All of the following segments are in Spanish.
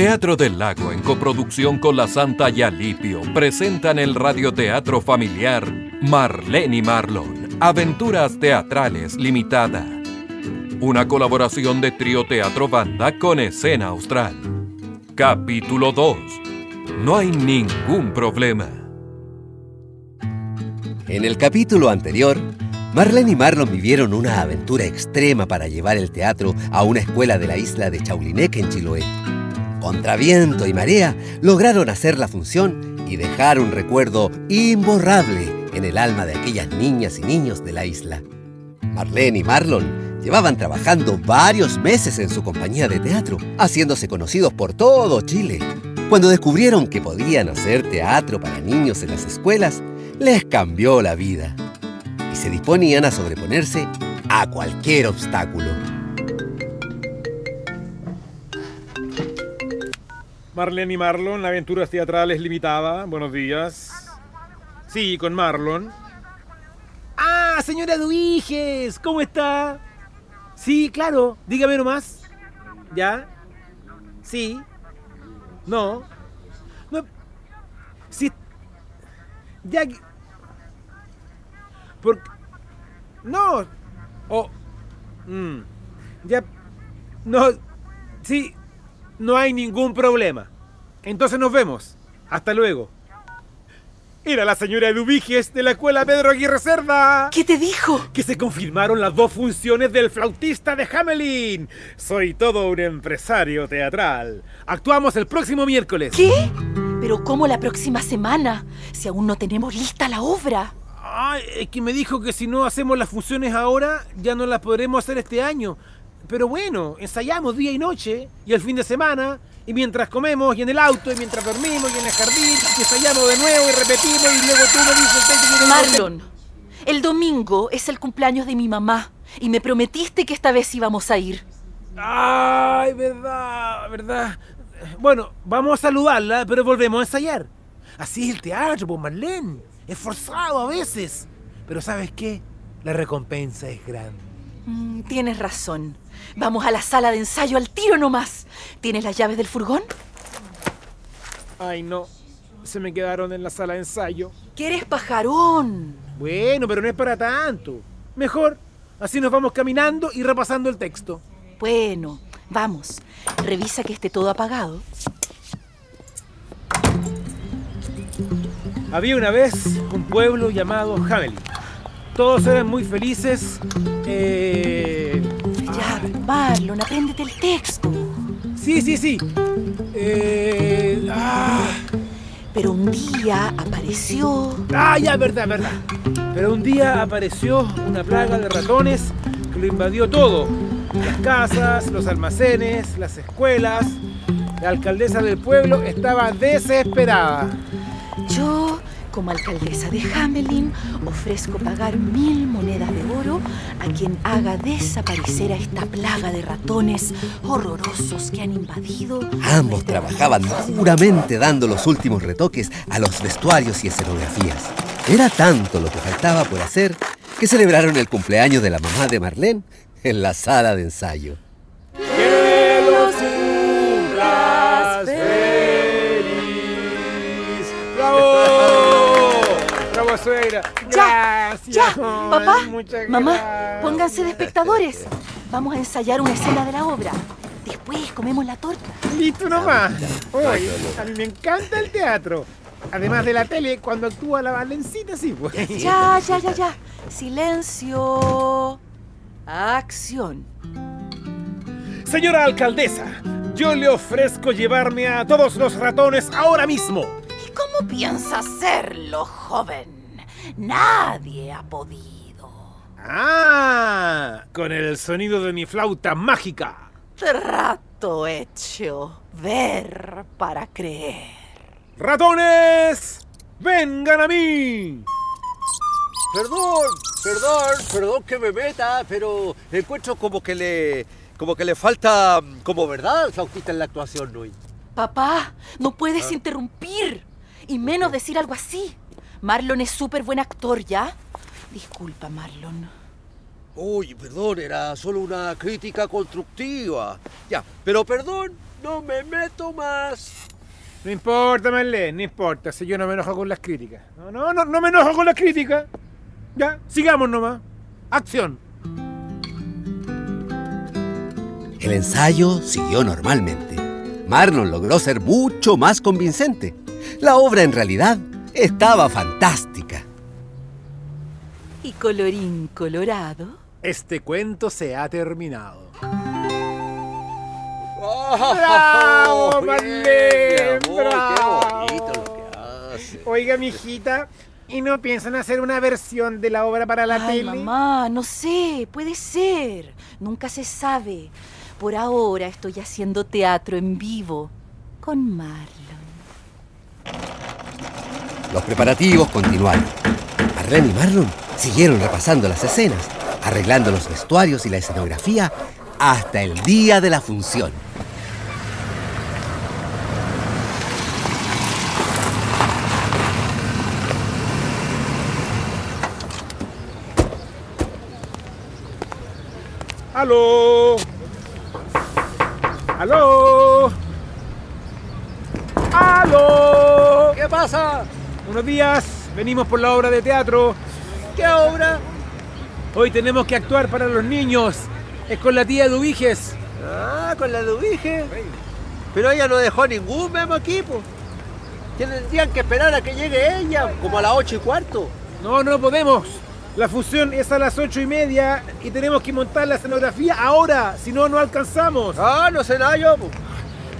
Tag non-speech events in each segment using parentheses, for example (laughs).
Teatro del Lago, en coproducción con la Santa Yalipio, presentan el radioteatro familiar Marlene y Marlon, Aventuras Teatrales Limitada. Una colaboración de Trío Teatro Banda con Escena Austral. Capítulo 2. No hay ningún problema. En el capítulo anterior, Marlene y Marlon vivieron una aventura extrema para llevar el teatro a una escuela de la isla de Chaulinec en Chiloé. Contra viento y marea, lograron hacer la función y dejar un recuerdo imborrable en el alma de aquellas niñas y niños de la isla. Marlene y Marlon llevaban trabajando varios meses en su compañía de teatro, haciéndose conocidos por todo Chile. Cuando descubrieron que podían hacer teatro para niños en las escuelas, les cambió la vida y se disponían a sobreponerse a cualquier obstáculo. Marlene y Marlon, Aventuras Teatrales Limitada. Buenos días. Sí, con Marlon. Ah, señora Duiges, ¿cómo está? Sí, claro, dígame nomás. ¿Ya? Sí. No. No. Sí. Ya. Por... No. Oh. Mm. Ya. No. Sí. No hay ningún problema. Entonces nos vemos. Hasta luego. Era la señora Dubiges de la escuela Pedro Aguirre Cerda. ¿Qué te dijo? Que se confirmaron las dos funciones del flautista de Hamelin. Soy todo un empresario teatral. Actuamos el próximo miércoles. ¿Qué? Pero ¿cómo la próxima semana? Si aún no tenemos lista la obra. Ay, es que me dijo que si no hacemos las funciones ahora, ya no las podremos hacer este año. Pero bueno, ensayamos día y noche, y el fin de semana, y mientras comemos, y en el auto, y mientras dormimos, y en el jardín, y ensayamos de nuevo, y repetimos, y luego tú me dices... "Ten que ir al Marlon, el domingo es el cumpleaños de mi mamá y me prometiste que esta vez íbamos a ir. Ay, verdad, verdad. Bueno, vamos a saludarla, pero volvemos a ensayar. Así es el teatro, pues Marlene. Es forzado a veces. Pero ¿sabes qué? La recompensa es grande. Mm, tienes razón. Vamos a la sala de ensayo al tiro nomás. ¿Tienes las llaves del furgón? Ay, no. Se me quedaron en la sala de ensayo. ¿Quieres pajarón? Bueno, pero no es para tanto. Mejor. Así nos vamos caminando y repasando el texto. Bueno, vamos. Revisa que esté todo apagado. Había una vez un pueblo llamado Hamelin. Todos eran muy felices. Eh... Ya, Marlon, apréndete el texto. Sí, sí, sí. Eh... Ah, Pero un día apareció... ah, ya, verdad, verdad. Pero un día apareció una plaga de ratones que lo invadió todo. Las casas, los almacenes, las escuelas. La alcaldesa del pueblo estaba desesperada. Yo, como alcaldesa de Hamelin, ofrezco pagar mil monedas de oro a quien haga desaparecer a esta plaga de ratones horrorosos que han invadido. Ambos trabajaban duramente dando los últimos retoques a los vestuarios y escenografías. Era tanto lo que faltaba por hacer que celebraron el cumpleaños de la mamá de Marlene en la sala de ensayo. Ya, Gracias. ya, papá, muchas mamá, gracias. pónganse de espectadores. Vamos a ensayar una escena de la obra. Después comemos la torta. Listo nomás. Oye, a mí me encanta el teatro. Además de la tele, cuando actúa la Valencita, sí, pues. Ya, ya, ya, ya. Silencio. Acción. Señora alcaldesa, yo le ofrezco llevarme a todos los ratones ahora mismo. ¿Y cómo piensa hacerlo, joven? Nadie ha podido. Ah, con el sonido de mi flauta mágica. Trato hecho. Ver para creer. ¡Ratones! ¡Vengan a mí! Perdón, perdón, perdón que me meta, pero encuentro como que le como que le falta mm, como verdad al flautista en la actuación hoy. Papá, no puedes interrumpir. Y menos decir algo así. Marlon es súper buen actor, ¿ya? Disculpa, Marlon. Uy, perdón, era solo una crítica constructiva. Ya, pero perdón, no me meto más. No importa, Marlene, no importa, si yo no me enojo con las críticas. No, no, no, no me enojo con las críticas. Ya, sigamos nomás. Acción. El ensayo siguió normalmente. Marlon logró ser mucho más convincente. La obra en realidad estaba fantástica. Y colorín colorado. Este cuento se ha terminado. ¡Bravo, ¡Bravo, Marlene! ¡Qué ¡Bravo! bonito lo que hace! Oiga, mijita, ¿y no piensan hacer una versión de la obra para la Ay, tele? mamá, no sé, puede ser. Nunca se sabe. Por ahora estoy haciendo teatro en vivo con Marlon. Los preparativos continuaron. Marlene y Marlon siguieron repasando las escenas, arreglando los vestuarios y la escenografía hasta el día de la función. ¡Aló! ¡Aló! ¡Aló! ¿Qué pasa? Buenos días, venimos por la obra de teatro. ¿Qué obra? Hoy tenemos que actuar para los niños. Es con la tía Dubiges. Ah, con la Dubige. Pero ella no dejó ningún memo equipo. Tendrían que esperar a que llegue ella, como a las ocho y cuarto. No, no podemos. La función es a las ocho y media y tenemos que montar la escenografía ahora, si no, no alcanzamos. Ah, no nada yo.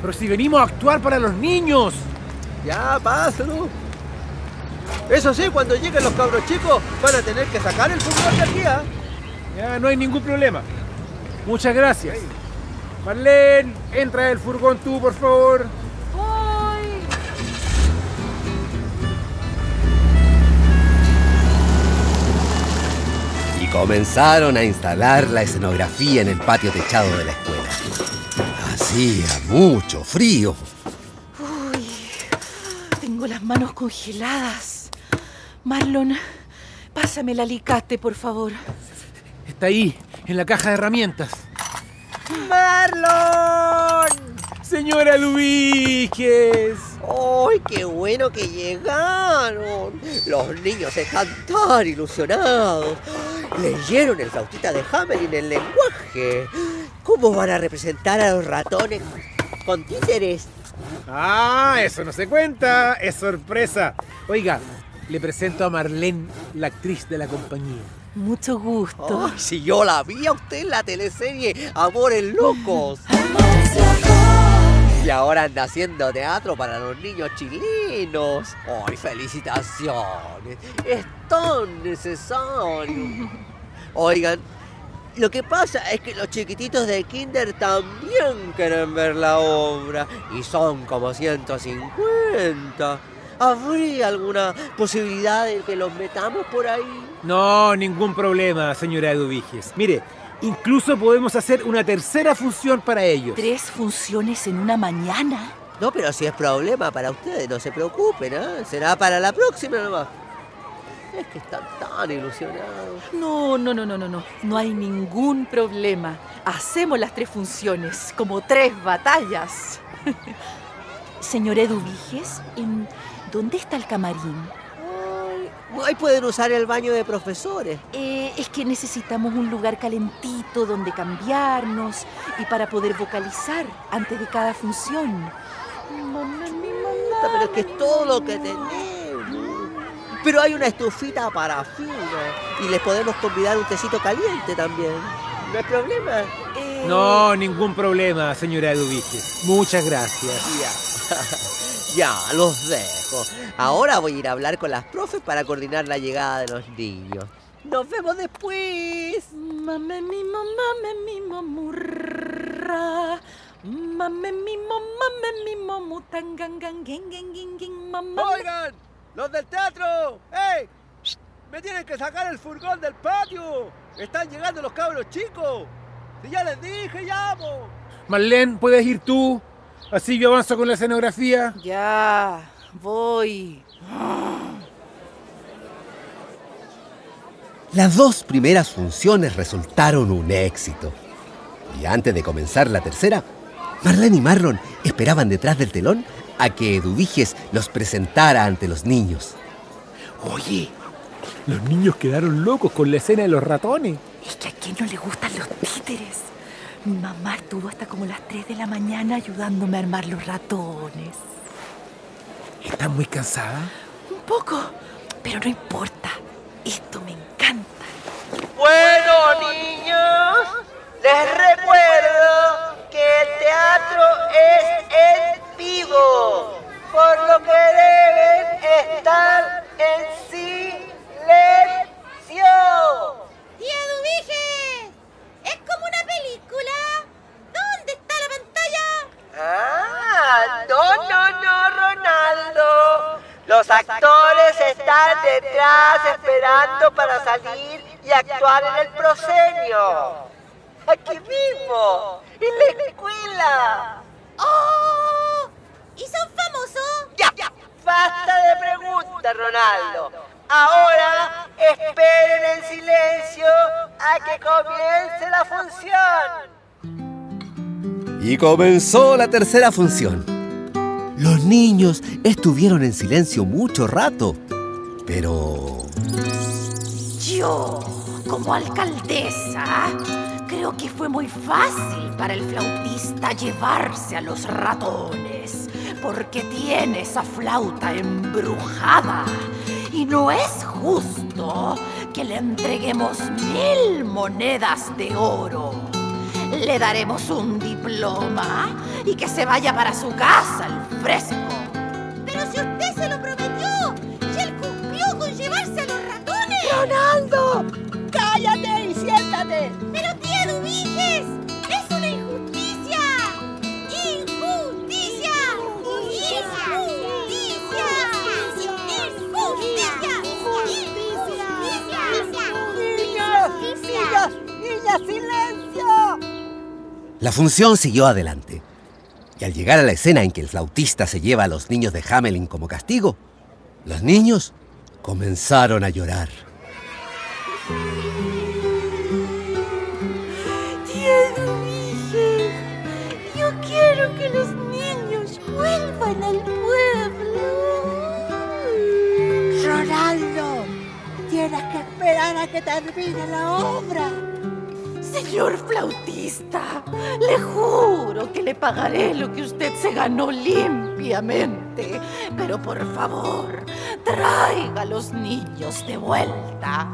Pero si venimos a actuar para los niños. Ya, pásalo. Eso sí, cuando lleguen los cabros chicos, van a tener que sacar el fútbol de aquí, ¿ah? Ya, no hay ningún problema. Muchas gracias. Marlene, entra el furgón tú, por favor. ¡Ay! Y comenzaron a instalar la escenografía en el patio techado de la escuela. Hacía mucho frío. Uy, tengo las manos congeladas. Marlon, pásame el alicate, por favor. Está ahí, en la caja de herramientas. ¡Marlon! Señora Dubiges. ¡Ay, qué bueno que llegaron! Los niños están tan ilusionados. Leyeron el flautita de Hamelin en lenguaje. ¿Cómo van a representar a los ratones con títeres? Ah, eso no se cuenta. Es sorpresa. Oiga, le presento a Marlene, la actriz de la compañía. Mucho gusto. Ay, si yo la vi a usted en la teleserie (laughs) Amores Locos. Y ahora anda haciendo teatro para los niños chilenos. ¡Ay, felicitaciones! Es tan necesario. Oigan, lo que pasa es que los chiquititos de Kinder también quieren ver la obra. Y son como 150. ¿Habría alguna posibilidad de que los metamos por ahí? No, ningún problema, señora Dubiges. Mire, incluso podemos hacer una tercera función para ellos. Tres funciones en una mañana. No, pero si es problema para ustedes, no se preocupen, ¿eh? Será para la próxima nomás. Es que están tan ilusionados. No, no, no, no, no, no. No hay ningún problema. Hacemos las tres funciones, como tres batallas. (laughs) Señor Eduviges, ¿en dónde está el camarín? Ay, ahí pueden usar el baño de profesores. Eh, es que necesitamos un lugar calentito donde cambiarnos y para poder vocalizar antes de cada función. Mamá, mi mamá, Pero es que es todo lo que tenemos. Pero hay una estufita para fino y les podemos convidar un tecito caliente también. No hay problema. Eh, No, ningún problema, señora Dubiges. Muchas gracias. (laughs) Ya. los dejo. Ahora voy a ir a hablar con las profes para coordinar la llegada de los niños. Nos vemos después. Mame mi mamá, mi mamurra. Mame mi mamá, mi mamu tangangan gen gen gen gen mamá. Oigan, los del teatro. ¡Ey! Me tienen que sacar el furgón del patio. Están llegando los cabros chicos. Si ya les dije, llamo. Marlene, ¿puedes ir tú? Así yo avanzo con la escenografía. Ya, voy. Las dos primeras funciones resultaron un éxito. Y antes de comenzar la tercera, Marlene y Marlon esperaban detrás del telón a que Eduviges los presentara ante los niños. Oye, los niños quedaron locos con la escena de los ratones. Es que a quién no le gustan los títeres. Mi mamá estuvo hasta como las 3 de la mañana ayudándome a armar los ratones. ¿Estás muy cansada? Un poco, pero no importa. Esto me encanta. Bueno, niños, les recuerdo que el teatro es en vivo, por lo que deben estar en silencio. ¡Tía Dubige! ¡Es como una película! ¿Dónde está la pantalla? Ah, no, no, no, Ronaldo. Los actores están detrás esperando para salir y actuar en el proscenio. Aquí mismo, en la escuela. ¡Oh! ¿Y son famosos? Ya, ya, basta de preguntas, Ronaldo. Ahora esperen en silencio a que comience la función. Y comenzó la tercera función. Los niños estuvieron en silencio mucho rato, pero... Yo, como alcaldesa, creo que fue muy fácil para el flautista llevarse a los ratones, porque tiene esa flauta embrujada. Y no es justo que le entreguemos mil monedas de oro. Le daremos un diploma y que se vaya para su casa al fresco. Pero si usted se lo prometió, si él cumplió con llevarse a los ratones. ¡Ronaldo! La función siguió adelante. Y al llegar a la escena en que el flautista se lleva a los niños de Hamelin como castigo, los niños comenzaron a llorar. Tía Eduviges, yo quiero que los niños vuelvan al pueblo. Ronaldo, tienes que esperar a que termine la obra. Señor flautista, le juro que le pagaré lo que usted se ganó limpiamente. Pero por favor, traiga a los niños de vuelta.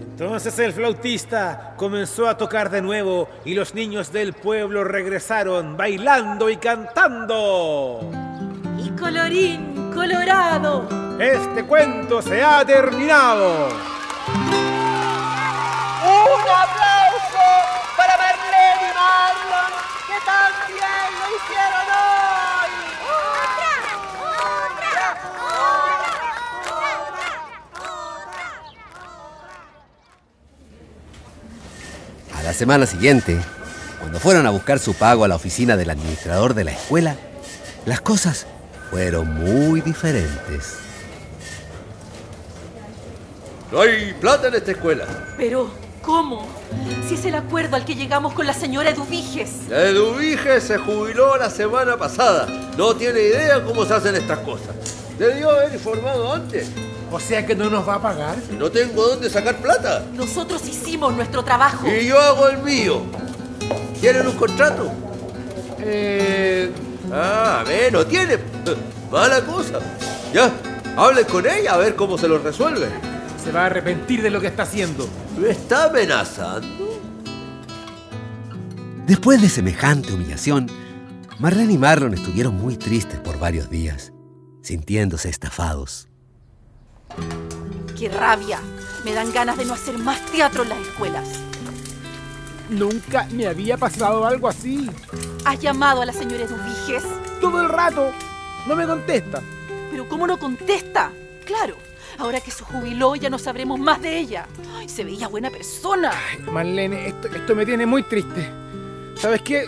Entonces el flautista comenzó a tocar de nuevo y los niños del pueblo regresaron bailando y cantando. Y colorín colorado, Este cuento se ha terminado. Un aplauso para Marlene y Marlon, que también lo hicieron hoy. A la semana siguiente, cuando fueron a buscar su pago a la oficina del administrador de la escuela, las cosas fueron muy diferentes. No hay plata en esta escuela. pero ¿cómo? Si es el acuerdo al que llegamos con la señora Eduviges. La Eduvige se jubiló la semana pasada. No tiene idea cómo se hacen estas cosas. Debió haber informado antes. O sea que no nos va a pagar. No tengo dónde sacar plata. Nosotros hicimos nuestro trabajo. Y yo hago el mío. ¿Quieren un contrato? Eh, Ah, ve, no tiene. Mala cosa. Ya, hablen con ella a ver cómo se lo resuelve. se va a arrepentir de lo que está haciendo. ¿Me está amenazando? Después de semejante humillación, Marlene y Marlon estuvieron muy tristes por varios días, sintiéndose estafados. ¡Qué rabia! Me dan ganas de no hacer más teatro en las escuelas. Nunca me había pasado algo así. ¿Has llamado a la señora Eduviges? Todo el rato. No me contesta. ¿Pero cómo no contesta? Claro, ahora que se jubiló ya no sabremos más de ella. Ay, se veía buena persona. Marlene, esto, esto me tiene muy triste. ¿Sabes qué?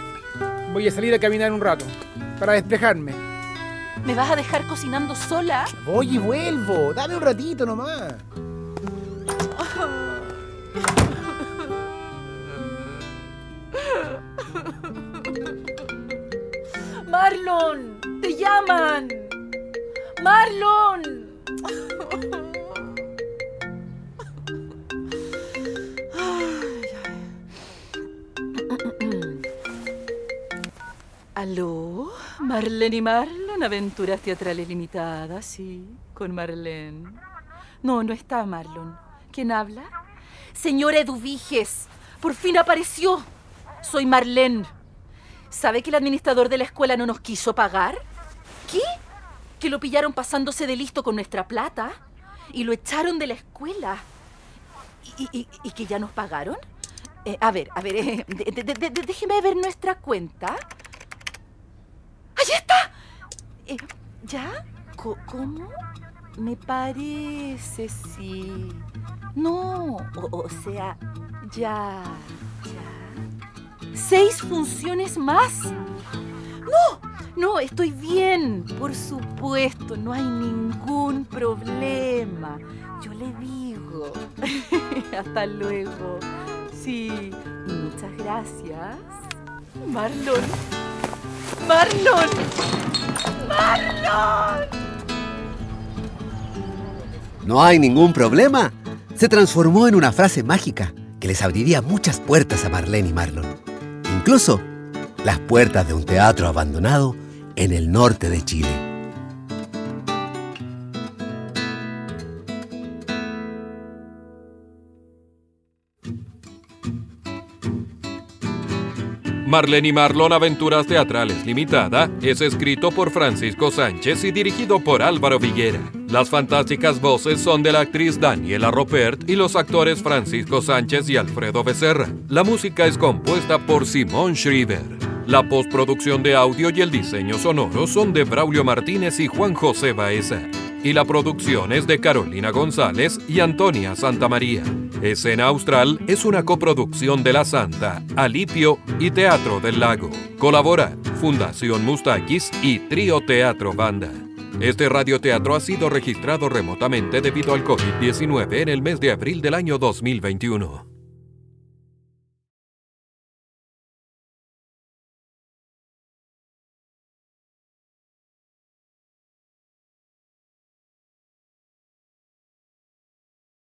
Voy a salir a caminar un rato para despejarme. ¿Me vas a dejar cocinando sola? Voy y vuelvo. Dame un ratito nomás. Marlon, te llaman. Marlon. (clears throat) ¿Aló? Marlene y Aventuras teatrales limitadas, sí, con Marlene. No, no está Marlon. ¿Quién habla? Señora Eduviges, por fin apareció. Soy Marlene. ¿Sabe que el administrador de la escuela no nos quiso pagar? ¿Qué? ¿Que lo pillaron pasándose de listo con nuestra plata? ¿Y lo echaron de la escuela? ¿Y, que ya nos pagaron? Eh, a ver, a ver, eh, déjeme ver nuestra cuenta. ¡Ahí está! Eh, ¿Ya? ¿Cómo? Me parece, sí. No, o, o sea, ya, ya. ¿Seis funciones más? No, no, estoy bien. Por supuesto, no hay ningún problema. Yo le digo. (laughs) Hasta luego. Sí, muchas gracias. Marlon. Marlon. Marlon. ¿No hay ningún problema? Se transformó en una frase mágica que les abriría muchas puertas a Marlene y Marlon. Incluso las puertas de un teatro abandonado en el norte de Chile. Marlene y Marlon Aventuras Teatrales Limitada es escrito por Francisco Sánchez y dirigido por Álvaro Viguera. Las fantásticas voces son de la actriz Daniela Ropert y los actores Francisco Sánchez y Alfredo Becerra. La música es compuesta por Simón Schreiber. La postproducción de audio y el diseño sonoro son de Braulio Martínez y Juan José Baeza. Y la producción es de Carolina González y Antonia Santamaría. Escena Austral es una coproducción de La Santa, Alipio y Teatro del Lago. Colabora Fundación Mustakis y Trío Teatro Banda. Este radioteatro ha sido registrado remotamente debido al COVID-19 en el mes de abril del año 2021.